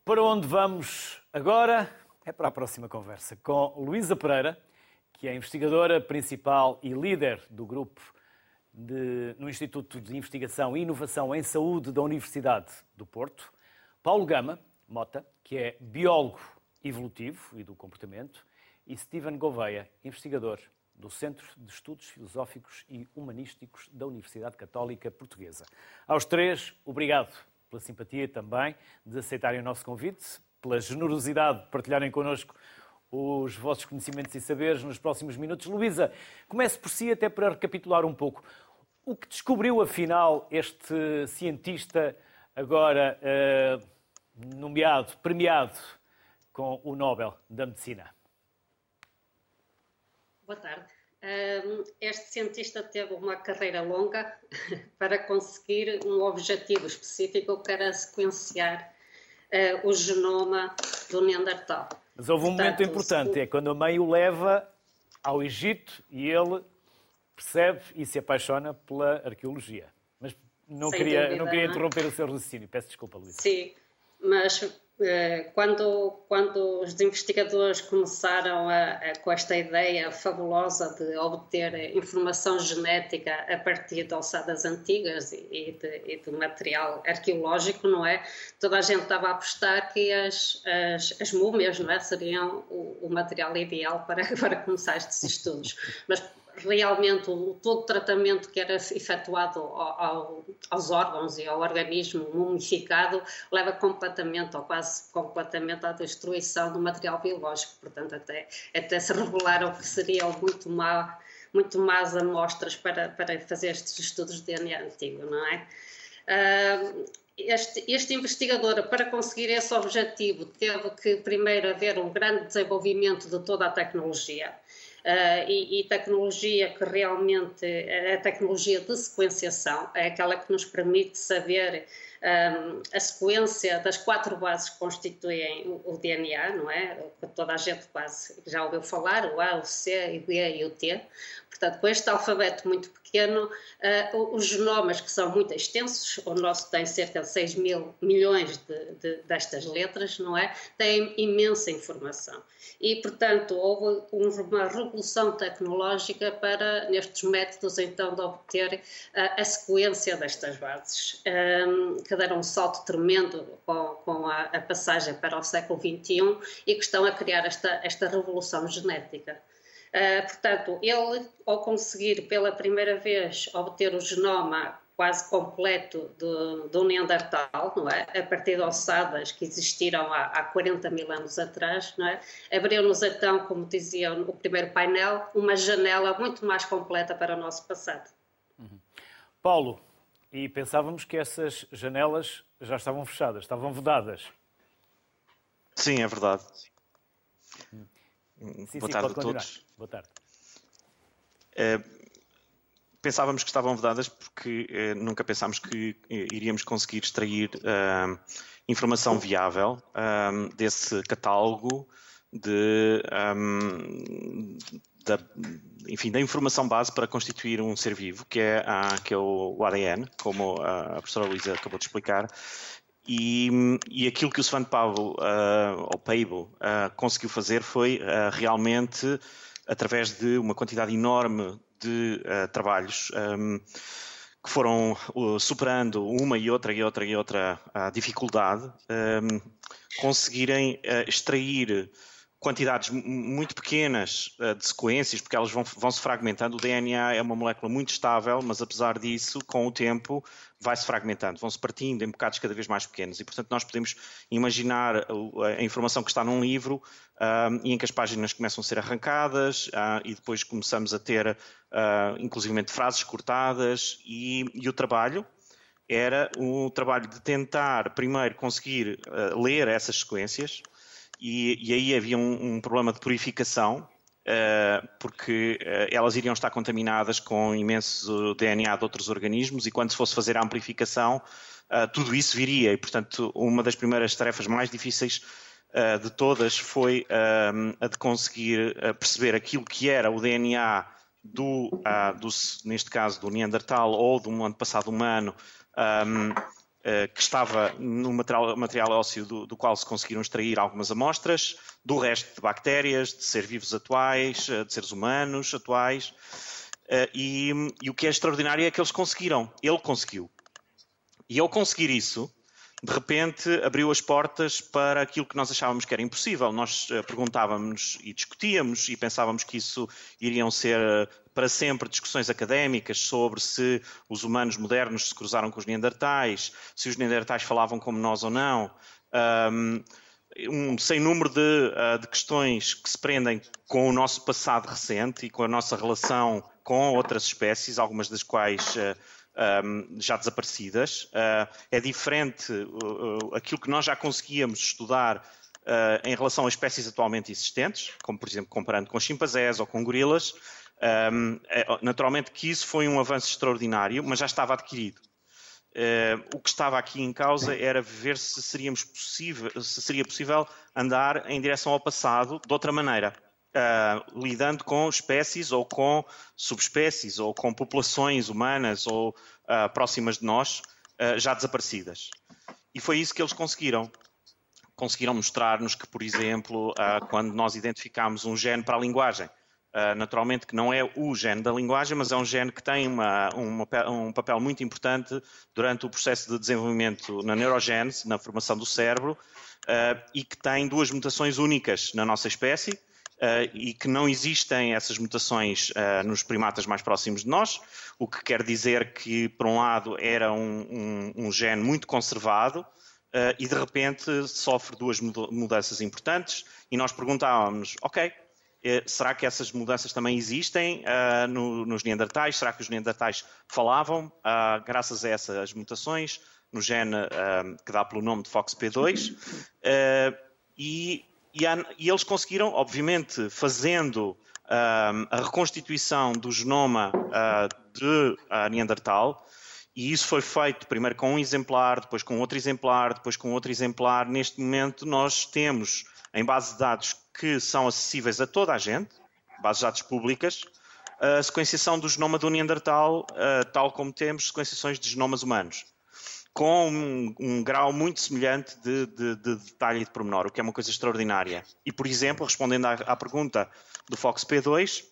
Para onde vamos agora? É para a próxima conversa com Luísa Pereira, que é investigadora principal e líder do grupo de, no Instituto de Investigação e Inovação em Saúde da Universidade do Porto. Paulo Gama Mota, que é biólogo evolutivo e do comportamento, e Steven Gouveia, investigador do Centro de Estudos Filosóficos e Humanísticos da Universidade Católica Portuguesa. Aos três, obrigado pela simpatia também de aceitarem o nosso convite, pela generosidade de partilharem connosco os vossos conhecimentos e saberes nos próximos minutos. Luísa, comece por si até para recapitular um pouco. O que descobriu, afinal, este cientista agora uh, nomeado, premiado com o Nobel da Medicina? Boa tarde. Este cientista teve uma carreira longa para conseguir um objetivo específico que era sequenciar uh, o genoma do Neandertal. Mas houve um Portanto, momento importante, se... é quando a mãe o leva ao Egito e ele percebe e se apaixona pela arqueologia. Mas não, queria, dúvida, não queria não? interromper o seu raciocínio. Peço desculpa, Luís. Sim, mas quando, quando os investigadores começaram a, a, com esta ideia fabulosa de obter informação genética a partir de ossadas antigas e, e, de, e de, material arqueológico, não é? Toda a gente estava a apostar que as, as, as múmias, não é? Seriam o, o material ideal para, para começar estes estudos. Mas realmente o, todo o tratamento que era efetuado ao, ao, aos órgãos e ao organismo mumificado leva completamente ou quase completamente à destruição do material biológico. Portanto, até, até se revelaram que seriam muito má muito más amostras para, para fazer estes estudos de DNA antigo, não é? Uh, este, este, investigador, para conseguir esse objetivo, teve que primeiro haver um grande desenvolvimento de toda a tecnologia. Uh, e, e, tecnologia que realmente é a tecnologia de sequenciação, é aquela que nos permite saber um, ah, a sequência das quatro bases que constituem o, o, DNA, não é? Toda a gente quase já ouviu falar, o A, o C, o B e o T. Portanto, com este alfabeto muito pequeno, uh, os genomas, que são muito extensos, o nosso tem cerca de 6 mil milhões de, de, destas letras, não é? Tem imensa informação. E, portanto, houve uma revolução tecnológica para, nestes métodos, então, de obter uh, a sequência destas bases, um, que deram um salto tremendo com, com a, a, passagem para o século XXI e que estão a criar esta, esta revolução genética. Uh, portanto, ele, ao conseguir pela primeira vez obter o genoma quase completo do, do Neandertal, não é? a partir de ossadas que existiram há, há 40 mil anos atrás, não é? abriu-nos então, como dizia o primeiro painel, uma janela muito mais completa para o nosso passado. Uhum. Paulo, e pensávamos que essas janelas já estavam fechadas, estavam vedadas. Sim, é verdade. Sim, Boa sim, tarde a todos. Boa tarde. É, pensávamos que estavam vedadas porque uh, nunca pensámos que iríamos conseguir extrair informação viável desse catálogo de, um, da, enfim, da informação base para constituir um ser vivo, que é, a, que é o, o ADN, como a professora Luísa acabou de explicar. E, e, aquilo que o Svan Pablo, uh, ou Pablo, uh, conseguiu fazer foi uh, realmente, através de uma quantidade enorme de trabalhos, um, que foram superando uma e outra e outra e outra dificuldade, um, conseguirem extrair quantidades muito pequenas uh, de sequências, porque elas vão, vão se fragmentando. O DNA é uma molécula muito estável, mas apesar disso, com o tempo, vai-se fragmentando, vão-se partindo em bocados cada vez mais pequenos. E, portanto, nós podemos imaginar a, informação que está num livro uh, e em que as páginas começam a ser arrancadas uh, e depois começamos a ter, uh, inclusivamente, frases cortadas e, e o trabalho era o trabalho de tentar primeiro conseguir ler essas sequências, e, e aí havia um, um, problema de purificação, uh, porque uh, elas iriam estar contaminadas com imenso DNA de outros organismos e quando se fosse fazer a amplificação, uh, tudo isso viria. E, portanto, uma das primeiras tarefas mais difíceis de todas foi a de conseguir perceber aquilo que era o DNA do, do, neste caso, do Neandertal ou do antepassado humano. Um, eh, que estava no material, material ósseo do, do, qual se conseguiram extrair algumas amostras, do resto de bactérias, de seres vivos atuais, eh, de seres humanos atuais. Eh, e, e o que é extraordinário é que eles conseguiram. Ele conseguiu. E ao conseguir isso, de repente abriu as portas para aquilo que nós achávamos que era impossível. Nós perguntávamos e discutíamos e pensávamos que isso iriam ser para sempre discussões académicas sobre se os humanos modernos se cruzaram com os neandertais, se os neandertais falavam como nós ou não. Um, sem número de, uh, de, questões que se prendem com o nosso passado recente e com a nossa relação com outras espécies, algumas das quais um, já desaparecidas. Uh, é diferente aquilo que nós já conseguíamos estudar em relação a espécies atualmente existentes, como por exemplo comparando com chimpanzés ou com gorilas, um, é, naturalmente que isso foi um avanço extraordinário, mas já estava adquirido. Uh, o que estava aqui em causa era ver se, seríamos se seria possível andar em direção ao passado de outra maneira, uh, lidando com espécies ou com subespécies ou com populações humanas ou uh, próximas de nós já desaparecidas. E foi isso que eles conseguiram. Conseguiram mostrar-nos que, por exemplo, quando nós identificámos um gene para a linguagem, Uh, naturalmente que não é o gene da linguagem, mas é um gene que tem uma, uma, um papel muito importante durante o processo de desenvolvimento na neurogênese, na formação do cérebro, uh, e que tem duas mutações únicas na nossa espécie, uh, e que não existem essas mutações nos primatas mais próximos de nós, o que quer dizer que, por um lado, era um, um, um gene muito conservado, e de repente sofre duas mudanças importantes, e nós perguntávamos, ok, será que essas mudanças também existem uh, no, nos Neandertais? Será que os Neandertais falavam uh, graças a essas mutações no gene uh, que dá pelo nome de FOXP2? E, e, há, e, eles conseguiram, obviamente, fazendo a reconstituição do genoma de Neandertal, e isso foi feito primeiro com um exemplar, depois com outro exemplar, depois com outro exemplar. Neste momento, nós temos em base de dados que são acessíveis a toda a gente, bases de dados públicas, a sequenciação do genoma do Neandertal, tal como temos sequenciações de genomas humanos, com um, um grau muito semelhante de, de, de, detalhe e de pormenor, o que é uma coisa extraordinária. E, por exemplo, respondendo à, à pergunta do FOXP2,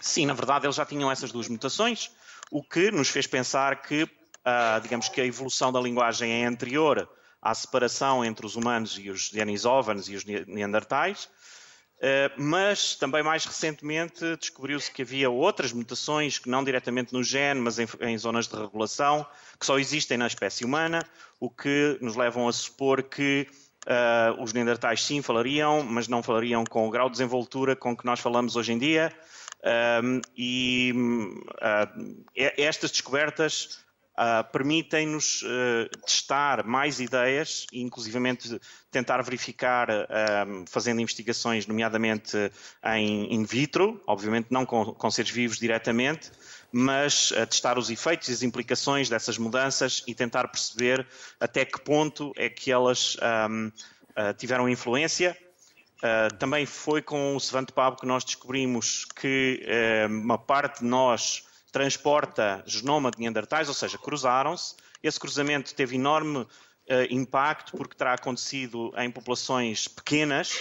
sim, na verdade eles já tinham essas duas mutações, o que nos fez pensar que, uh, digamos que a evolução da linguagem é anterior à separação entre os humanos e os denisovanos e os neandertais, eh, mas também mais recentemente descobriu-se que havia outras mutações que não diretamente no gene, mas em, em, zonas de regulação, que só existem na espécie humana, o que nos levam a supor que uh, os neandertais sim falariam, mas não falariam com o grau de desenvoltura com que nós falamos hoje em dia. Um, e uh, estas descobertas Uh, permitem-nos uh, testar mais ideias e, inclusivamente, tentar verificar, uh, fazendo investigações, nomeadamente em in vitro, obviamente não com, com seres vivos diretamente, mas testar os efeitos e as implicações dessas mudanças e tentar perceber até que ponto é que elas um, tiveram influência. Uh, também foi com o Svante Pab que nós descobrimos que uh, uma parte de nós transporta genoma de Neandertais, ou seja, cruzaram-se. Esse cruzamento teve enorme impacto porque terá acontecido em populações pequenas,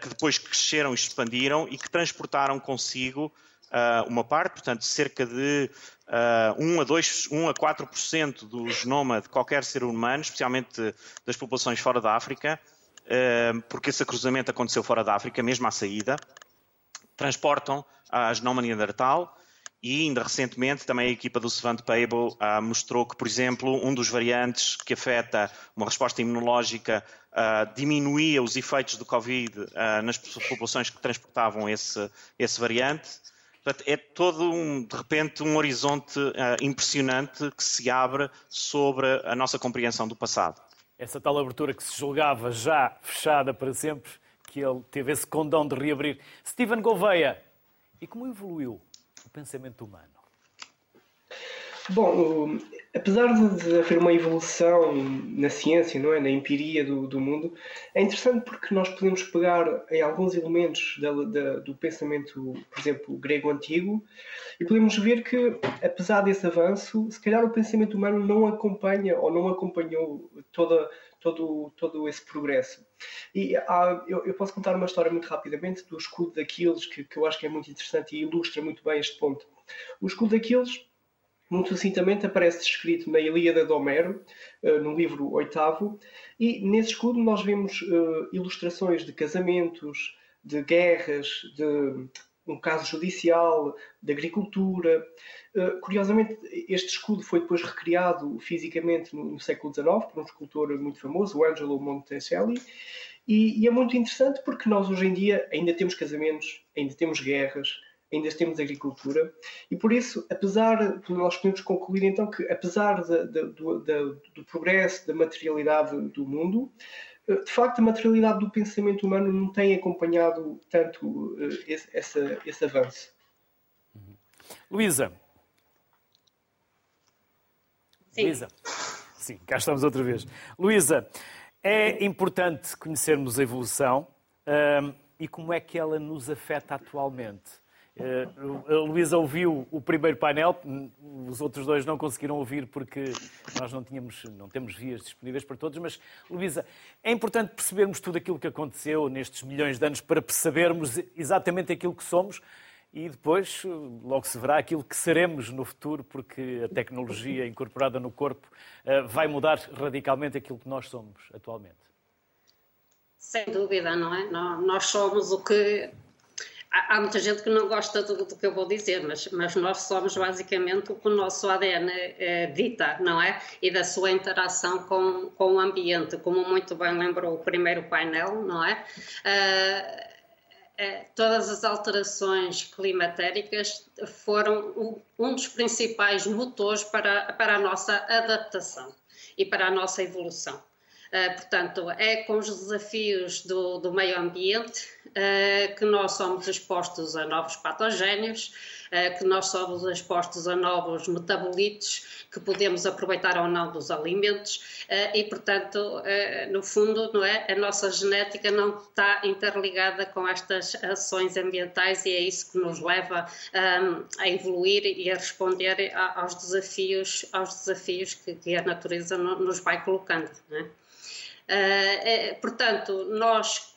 que depois cresceram e expandiram e que transportaram consigo uh, uma parte, portanto, cerca de uh, 1 a 2, 1 a 4% do genoma de qualquer ser humano, especialmente das populações fora da África, uh, porque esse cruzamento aconteceu fora da África, mesmo à saída, transportam a genoma neandertal e ainda recentemente também a equipa do Savant Payable uh, mostrou que, por exemplo, um dos variantes que afeta uma resposta imunológica uh, diminuía os efeitos do Covid uh, nas populações que transportavam esse, esse variante. Portanto, é todo, um, de repente, um horizonte uh, impressionante que se abre sobre a nossa compreensão do passado. Essa tal abertura que se julgava já fechada para sempre, que ele teve esse condão de reabrir. Stephen Gouveia, e como evoluiu pensamento humano? Bom, apesar de haver uma evolução na ciência, não é, na empiria do, do mundo, é interessante porque nós podemos pegar em alguns elementos da, da, do pensamento, por exemplo, grego antigo, e podemos ver que, apesar desse avanço, se calhar o pensamento humano não acompanha ou não acompanhou toda, todo, todo esse progresso. E há, eu, eu, posso contar uma história muito rapidamente do escudo daqueles que, que eu acho que é muito interessante e ilustra muito bem este ponto. O escudo daqueles muito sucintamente aparece descrito na Ilíada de Homero, eh, no livro oitavo, e nesse escudo nós vemos uh, ilustrações de casamentos, de guerras, de um caso judicial, de agricultura. Uh, curiosamente, este escudo foi depois recriado fisicamente no, no, século XIX por um escultor muito famoso, o Angelo Monticelli, e, e é muito interessante porque nós hoje em dia ainda temos casamentos, ainda temos guerras, ainda temos agricultura e por isso, apesar, nós podemos concluir então que apesar do, progresso da materialidade do mundo, eh, de facto a materialidade do pensamento humano não tem acompanhado tanto eh, esse, esse, esse avanço. Luísa. Luísa. Sim, cá estamos outra vez. Luísa, é importante conhecermos a evolução um, e como é que ela nos afeta atualmente. Eh, a Luísa ouviu o primeiro painel, os outros dois não conseguiram ouvir porque nós não, tínhamos, não temos vias disponíveis para todos, mas, Luísa, é importante percebermos tudo aquilo que aconteceu nestes milhões de anos para percebermos exatamente aquilo que somos e depois logo se verá aquilo que seremos no futuro, porque a tecnologia incorporada no corpo eh, vai mudar radicalmente aquilo que nós somos atualmente. Sem dúvida, não é? Nós somos o que há, muita gente que não gosta do, do, que eu vou dizer, mas, mas nós somos basicamente o que o nosso ADN é, dita, não é? E da sua interação com, com o ambiente, como muito bem lembrou o primeiro painel, não é? Uh, todas as alterações climatéricas foram um dos principais motores para, para a nossa adaptação e para a nossa evolução. Uh, portanto, é com os desafios do, do meio ambiente uh, que nós somos expostos a novos patogénios, uh, que nós somos expostos a novos metabolitos que podemos aproveitar ou não dos alimentos e, portanto, no fundo, não é, a nossa genética não está interligada com estas ações ambientais e é isso que nos leva a evoluir e a responder aos desafios, aos desafios que, que a natureza nos vai colocando. Não é? Uh, portanto, nós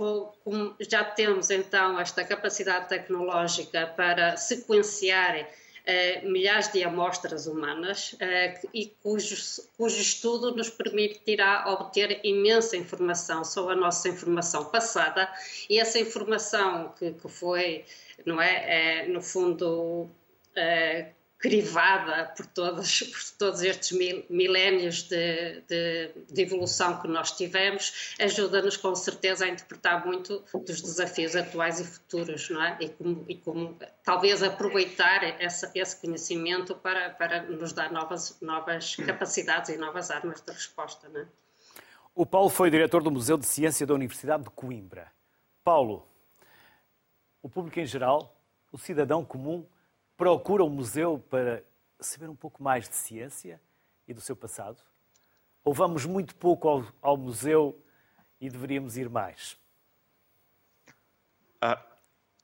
já temos então esta capacidade tecnológica para sequenciar uh, milhares de amostras humanas e cujo, cujo estudo nos permitirá obter imensa informação sobre a nossa informação passada. E essa informação que, que foi, não é, é no fundo crivada por todos, por todos estes mil, milénios de, de, de, evolução que nós tivemos, ajuda-nos com certeza a interpretar muito dos desafios atuais e futuros, não é? E como, e como talvez aproveitar essa, esse conhecimento para, para nos dar novas, novas capacidades e novas armas de resposta, não é? O Paulo foi diretor do Museu de Ciência da Universidade de Coimbra. Paulo, o público em geral, o cidadão comum, procura um museu para saber um pouco mais de ciência e do seu passado? Ou vamos muito pouco ao, ao museu e deveríamos ir mais? Ah,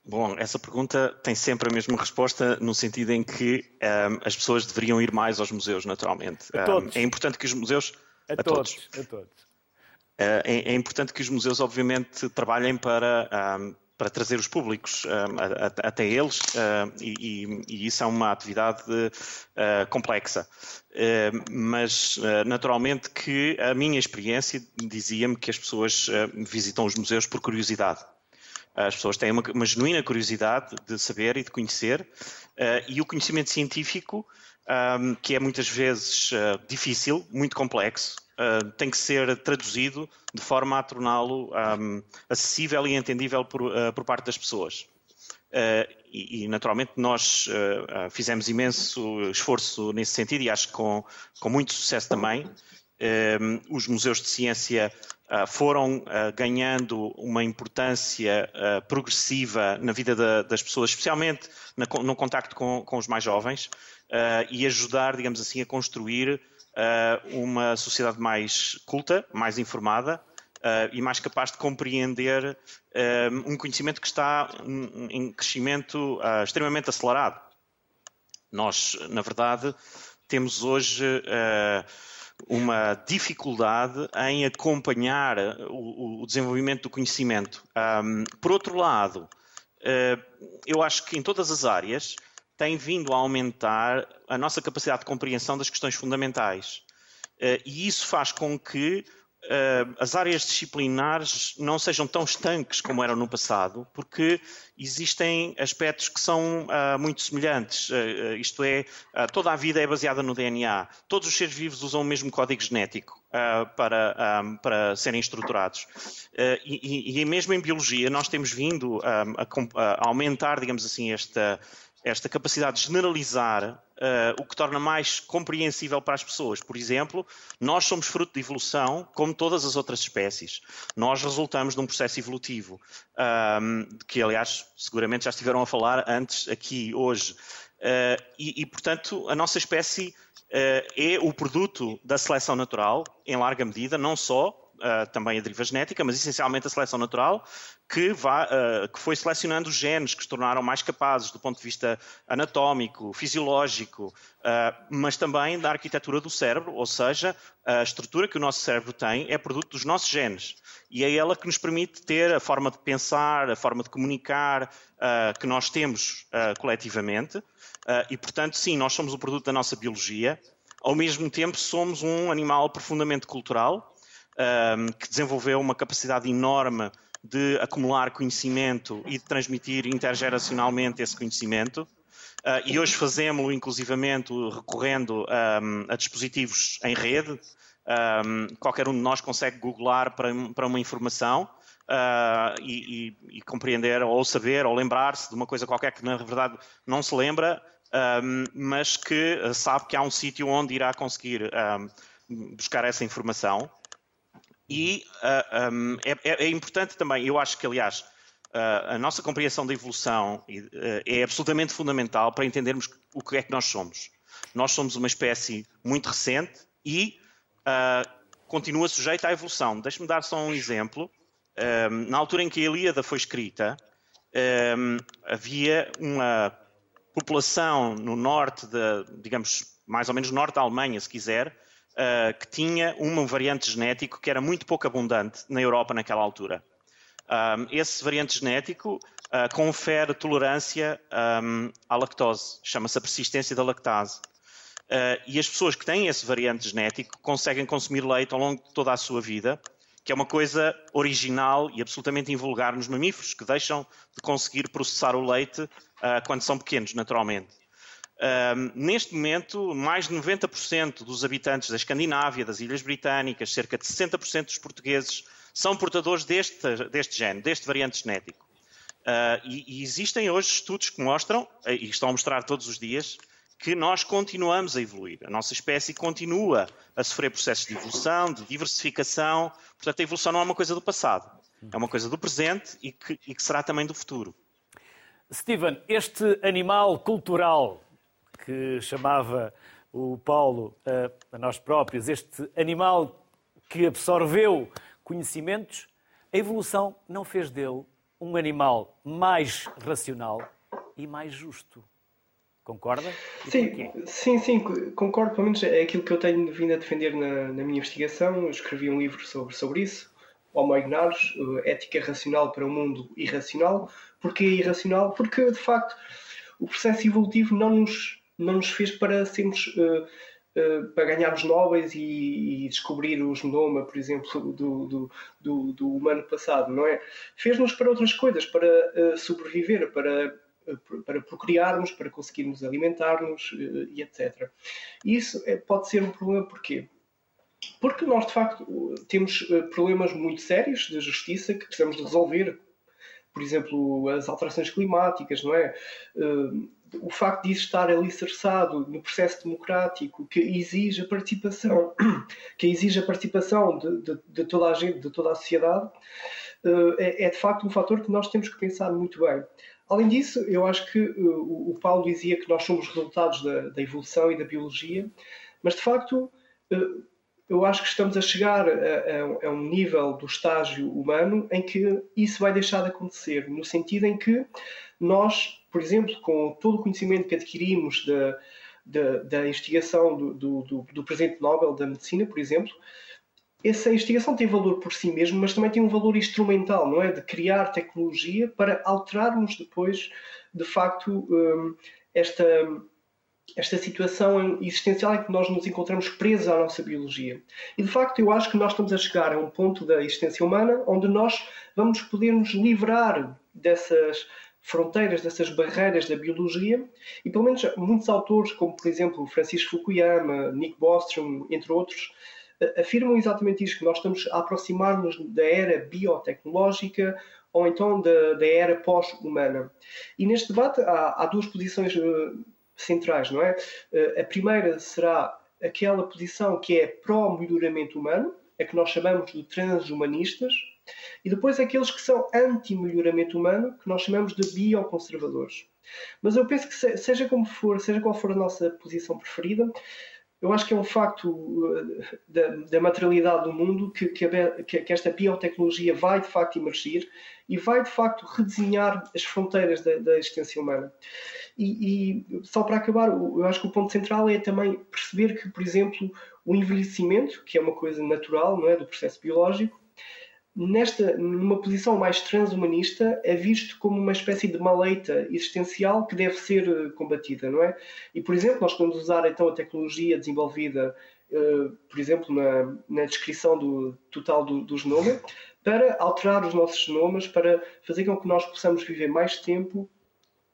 bom, essa pergunta tem sempre a mesma resposta, no sentido em que um, as pessoas deveriam ir mais aos museus, naturalmente. Um, é importante que os museus. A, a todos, todos. A todos. Uh, é, é, importante que os museus, obviamente, trabalhem para, um, para trazer os públicos até eles, e, e, isso é uma atividade uh, complexa. Uh, mas, naturalmente, que a minha experiência dizia-me que as pessoas visitam os museus por curiosidade. As pessoas têm uma, uma genuína curiosidade de saber e de conhecer, uh, e o conhecimento científico, um, que é muitas vezes uh, difícil, muito complexo, uh, tem que ser traduzido de forma a torná-lo um, acessível e entendível por, por parte das pessoas. E, e, naturalmente nós fizemos imenso esforço nesse sentido e acho que com, com muito sucesso também. os museus de ciência foram ganhando uma importância progressiva na vida das pessoas, especialmente no contacto com os mais jovens, e ajudar, digamos assim, a construir uma sociedade mais culta, mais informada, Uh, e mais capaz de compreender um conhecimento que está em crescimento extremamente acelerado. Nós, na verdade, temos hoje uma dificuldade em acompanhar o, desenvolvimento do conhecimento. Por outro lado, eu acho que em todas as áreas tem vindo a aumentar a nossa capacidade de compreensão das questões fundamentais. Uh, e isso faz com que uh, as áreas disciplinares não sejam tão estanques como eram no passado, porque existem aspectos que são uh, muito semelhantes. Uh, isto é, toda a vida é baseada no DNA. Todos os seres vivos usam o mesmo código genético para, um, para serem estruturados. E, e, mesmo em biologia, nós temos vindo um, a, a aumentar, digamos assim, esta esta capacidade de generalizar uh, o que torna mais compreensível para as pessoas. Por exemplo, nós somos fruto de evolução, como todas as outras espécies. Nós resultamos de um processo evolutivo, um, que aliás seguramente já estiveram a falar antes aqui hoje. Uh, e, e, portanto, a nossa espécie uh, é o produto da seleção natural, em larga medida, não só uh, também a deriva genética, mas essencialmente a seleção natural, que, uh, que, foi selecionando os genes que se tornaram mais capazes do ponto de vista anatómico, fisiológico, uh, mas também da arquitetura do cérebro, ou seja, a estrutura que o nosso cérebro tem é produto dos nossos genes. E é ela que nos permite ter a forma de pensar, a forma de comunicar que nós temos coletivamente. e, portanto, sim, nós somos o produto da nossa biologia. Ao mesmo tempo, somos um animal profundamente cultural um, que desenvolveu uma capacidade enorme de acumular conhecimento e de transmitir intergeracionalmente esse conhecimento. Uh, e hoje fazemos-lo, inclusivamente, recorrendo um, a dispositivos em rede. Um, qualquer um de nós consegue googlar para, para uma informação uh, e, e, e, compreender, ou saber, ou lembrar-se de uma coisa qualquer que, na verdade, não se lembra, um, mas que sabe que há um sítio onde irá conseguir buscar essa informação. E uh, ah, um, é, é, importante também, eu acho que, aliás, uh, a nossa compreensão da evolução é absolutamente fundamental para entendermos o que é que nós somos. Nós somos uma espécie muito recente e continua sujeita à evolução. Deixe-me dar só um exemplo. Um, na altura em que a Ilíada foi escrita, um, havia uma população no norte, de, digamos, mais ou menos norte da Alemanha, se quiser, uh, que tinha um variante genético que era muito pouco abundante na Europa naquela altura. Um, esse variante genético uh, confere tolerância um, à lactose, chama-se a persistência da lactase. Uh, e as pessoas que têm esse variante genético conseguem consumir leite ao longo de toda a sua vida, que é uma coisa original e absolutamente invulgar nos mamíferos, que deixam de conseguir processar o leite uh, quando são pequenos, naturalmente neste momento, mais de 90% dos habitantes da Escandinávia, das Ilhas Britânicas, cerca de 60% dos portugueses, são portadores deste, deste gene, deste variante genético. Uh, e, e, existem hoje estudos que mostram, e estão a mostrar todos os dias, que nós continuamos a evoluir. A nossa espécie continua a sofrer processos de evolução, de diversificação. Portanto, a evolução não é uma coisa do passado, é uma coisa do presente e que, e que será também do futuro. Steven, este animal cultural que chamava o Paulo a, nós próprios, este animal que absorveu conhecimentos, a evolução não fez dele um animal mais racional e mais justo. Concorda? sim, sim, sim, concordo. Pelo menos é aquilo que eu tenho vindo a defender na, na minha investigação. Eu escrevi um livro sobre, sobre isso, Homo Ignaros, Ética Racional para o Mundo Irracional. Porquê irracional? Porque, de facto, o processo evolutivo não nos, não nos fez para sermos... Uh, Uh, para ganharmos Nobres e, e, descobrir o genoma, por exemplo, do, do, do, do humano passado, não é? Fez-nos para outras coisas, para uh, sobreviver, para eh, para procriarmos, para conseguirmos alimentar-nos eh, e etc. Isso pode ser um problema porquê? Porque nós, de facto, temos eh, problemas muito sérios de justiça que precisamos resolver. Por exemplo, as alterações climáticas, não é? O facto de estar alicerçado no processo democrático que exige a participação, que exige a participação de, de, de toda a gente, de toda a sociedade, é, é de facto um fator que nós temos que pensar muito bem. Além disso, eu acho que uh, o Paulo dizia que nós somos resultados da, da evolução e da biologia, mas de facto uh, eu acho que estamos a chegar a, a, um nível do estágio humano em que isso vai deixar de acontecer, no sentido em que nós, por exemplo, com todo o conhecimento que adquirimos da, da, da investigação do, do, do, presente Nobel da Medicina, por exemplo, essa investigação tem valor por si mesmo, mas também tem um valor instrumental, não é? De criar tecnologia para alterarmos depois, de facto, hum, esta, esta situação existencial em que nós nos encontramos presos à nossa biologia. E, de facto, eu acho que nós estamos a chegar a um ponto da existência humana onde nós vamos poder nos livrar dessas fronteiras, dessas barreiras da biologia, e pelo menos muitos autores, como por exemplo Francisco Fukuyama, Nick Bostrom, entre outros, afirmam exatamente isto, que nós estamos a aproximar-nos da era biotecnológica ou então da, da era pós-humana. E neste debate há, há duas posições uh, centrais, não é? Uh, a primeira será aquela posição que é pró-melhoramento humano, a que nós chamamos de transhumanistas, e depois aqueles que são anti-melhoramento humano, que nós chamamos de bioconservadores. Mas eu penso que seja como for, seja qual for a nossa posição preferida, eu acho que é um facto uh, da, da materialidade do mundo que, que, que, esta biotecnologia vai de facto emergir e vai de facto redesenhar as fronteiras da, da existência humana. E, e, só para acabar, eu acho que o ponto central é também perceber que, por exemplo, o envelhecimento, que é uma coisa natural, não é, do processo biológico, nesta, numa posição mais transhumanista, é visto como uma espécie de maleita existencial que deve ser eh, combatida, não é? E, por exemplo, nós podemos usar então a tecnologia desenvolvida, uh, por exemplo, na, na descrição do, total do, do genoma, para alterar os nossos genomas, para fazer com que nós possamos viver mais tempo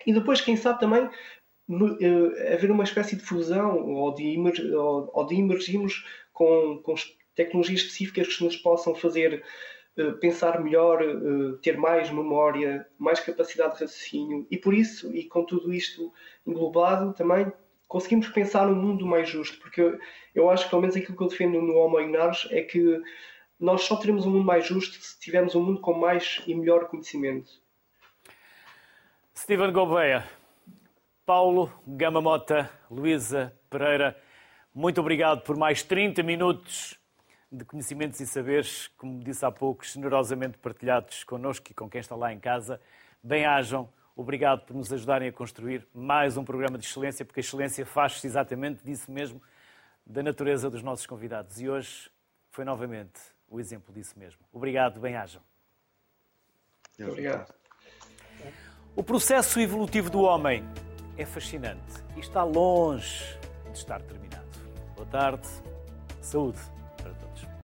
e depois, quem sabe, também uh, haver uma espécie de fusão ou de, ou, ou de emergirmos com, com tecnologias específicas que nos possam fazer pensar melhor, eh, ter mais memória, mais capacidade de raciocínio e por isso, e com tudo isto englobado, também conseguimos pensar num mundo mais justo, porque eu, eu acho que pelo menos aquilo que eu defendo no Homo Ignares é que nós só teremos um mundo mais justo se tivermos um mundo com mais e melhor conhecimento. Steven Gouveia, Paulo Gamamota, Luísa Pereira, muito obrigado por mais 30 minutos de conhecimentos e saberes, como disse há pouco, generosamente partilhados connosco e com quem está lá em casa. Bem-ajam, obrigado por nos ajudarem a construir mais um programa de excelência, porque a excelência faz-se exatamente disso mesmo, da natureza dos nossos convidados. E hoje foi novamente o exemplo disso mesmo. Obrigado, bem-ajam. Obrigado. O processo evolutivo do homem é fascinante e está longe de estar terminado. Boa tarde, saúde.